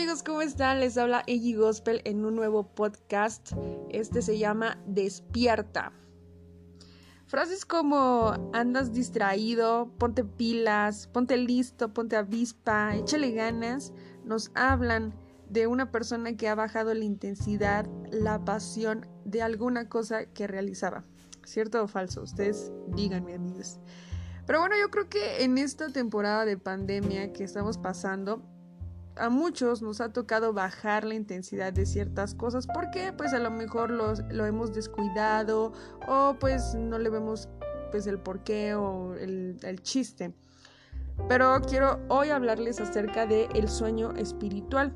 amigos, ¿cómo están? Les habla Eggy Gospel en un nuevo podcast. Este se llama Despierta. Frases como andas distraído, ponte pilas, ponte listo, ponte avispa, échale ganas, nos hablan de una persona que ha bajado la intensidad, la pasión de alguna cosa que realizaba. ¿Cierto o falso? Ustedes díganme, amigos. Pero bueno, yo creo que en esta temporada de pandemia que estamos pasando, a muchos nos ha tocado bajar la intensidad de ciertas cosas porque pues a lo mejor lo hemos descuidado o pues no le vemos pues el porqué o el, el chiste. Pero quiero hoy hablarles acerca de el sueño espiritual.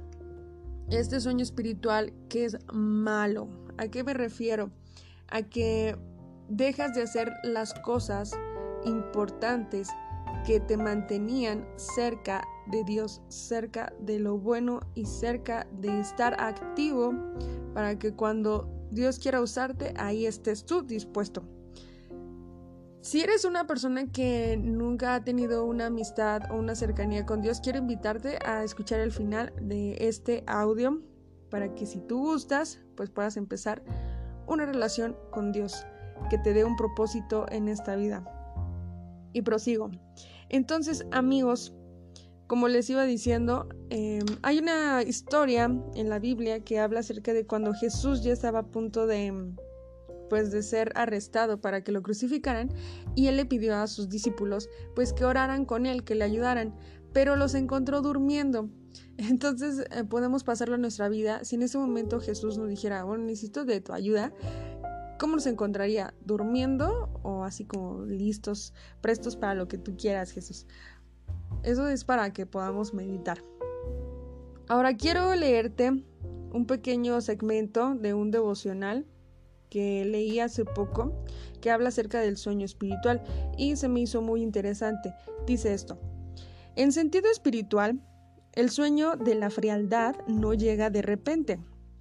Este sueño espiritual que es malo. ¿A qué me refiero? A que dejas de hacer las cosas importantes que te mantenían cerca de Dios, cerca de lo bueno y cerca de estar activo para que cuando Dios quiera usarte, ahí estés tú dispuesto. Si eres una persona que nunca ha tenido una amistad o una cercanía con Dios, quiero invitarte a escuchar el final de este audio para que si tú gustas, pues puedas empezar una relación con Dios que te dé un propósito en esta vida. Y prosigo. Entonces, amigos, como les iba diciendo, em, hay una historia en la Biblia que habla acerca de cuando Jesús ya estaba a punto de pues de ser arrestado para que lo crucificaran y él le pidió a sus discípulos pues que oraran con él, que le ayudaran, pero los encontró durmiendo. Entonces eh, podemos pasarlo en nuestra vida si en ese momento Jesús nos dijera, bueno, necesito de tu ayuda, ¿Cómo nos encontraría? ¿Durmiendo o así como listos, prestos para lo que tú quieras, Jesús? Eso es para que podamos meditar. Ahora quiero leerte un pequeño segmento de un devocional que leí hace poco que habla acerca del sueño espiritual y se me hizo muy interesante. Dice esto. En sentido espiritual, el sueño de la frialdad no llega de repente,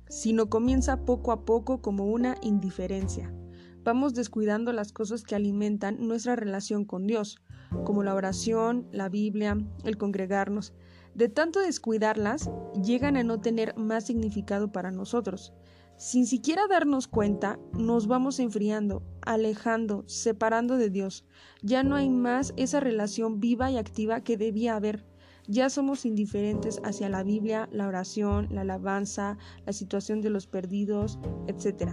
sino comienza poco a poco como una indiferencia. Vamos descuidando las cosas que alimentan nuestra relación con Dios, como la oración, la Biblia, el congregarnos. De tanto descuidarlas, llegan a no tener más significado para nosotros. Sin siquiera darnos cuenta, nos vamos enfriando, alejando, separando de Dios. Ya no hay más esa relación viva y activa que debía haber. Ya somos indiferentes hacia la Biblia, la oración, la alabanza, la situación de los perdidos, etc.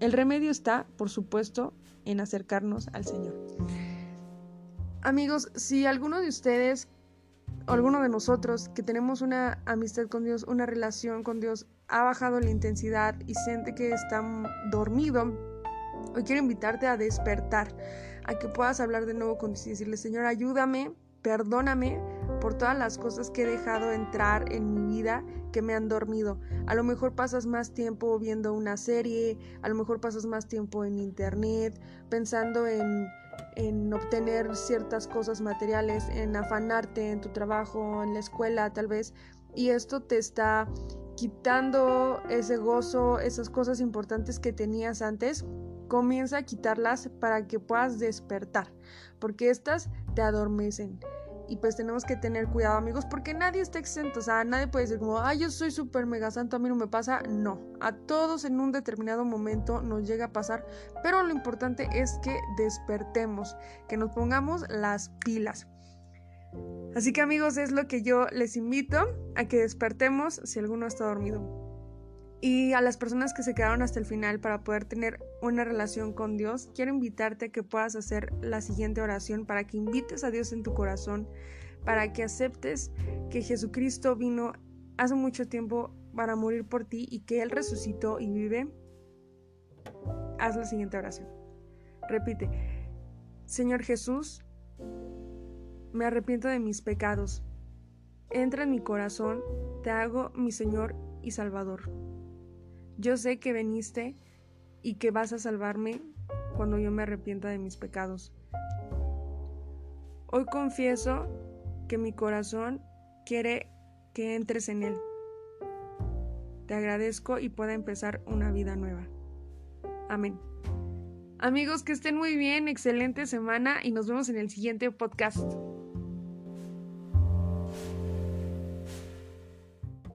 El remedio está, por supuesto, en acercarnos al Señor. Amigos, si alguno de ustedes o alguno de nosotros que tenemos una amistad con Dios, una relación con Dios, ha bajado la intensidad y siente que está dormido, hoy quiero invitarte a despertar, a que puedas hablar de nuevo con Dios y decirle, Señor, ayúdame, perdóname por todas las cosas que he dejado entrar en mi vida que me han dormido. A lo mejor pasas más tiempo viendo una serie, a lo mejor pasas más tiempo en internet, pensando en, en obtener ciertas cosas materiales, en afanarte en tu trabajo, en la escuela tal vez, y esto te está quitando ese gozo, esas cosas importantes que tenías antes, comienza a quitarlas para que puedas despertar, porque estas te adormecen. Y pues tenemos que tener cuidado, amigos, porque nadie está exento. O sea, nadie puede decir como, ay, yo soy súper mega santo, a mí no me pasa. No, a todos en un determinado momento nos llega a pasar. Pero lo importante es que despertemos, que nos pongamos las pilas. Así que amigos, es lo que yo les invito a que despertemos si alguno está dormido. Y a las personas que se quedaron hasta el final para poder tener una relación con Dios, quiero invitarte a que puedas hacer la siguiente oración para que invites a Dios en tu corazón, para que aceptes que Jesucristo vino hace mucho tiempo para morir por ti y que Él resucitó y vive. Haz la siguiente oración. Repite, Señor Jesús, me arrepiento de mis pecados. Entra en mi corazón, te hago mi Señor y Salvador. Yo sé que veniste y que vas a salvarme cuando yo me arrepienta de mis pecados. Hoy confieso que mi corazón quiere que entres en él. Te agradezco y pueda empezar una vida nueva. Amén. Amigos, que estén muy bien, excelente semana y nos vemos en el siguiente podcast.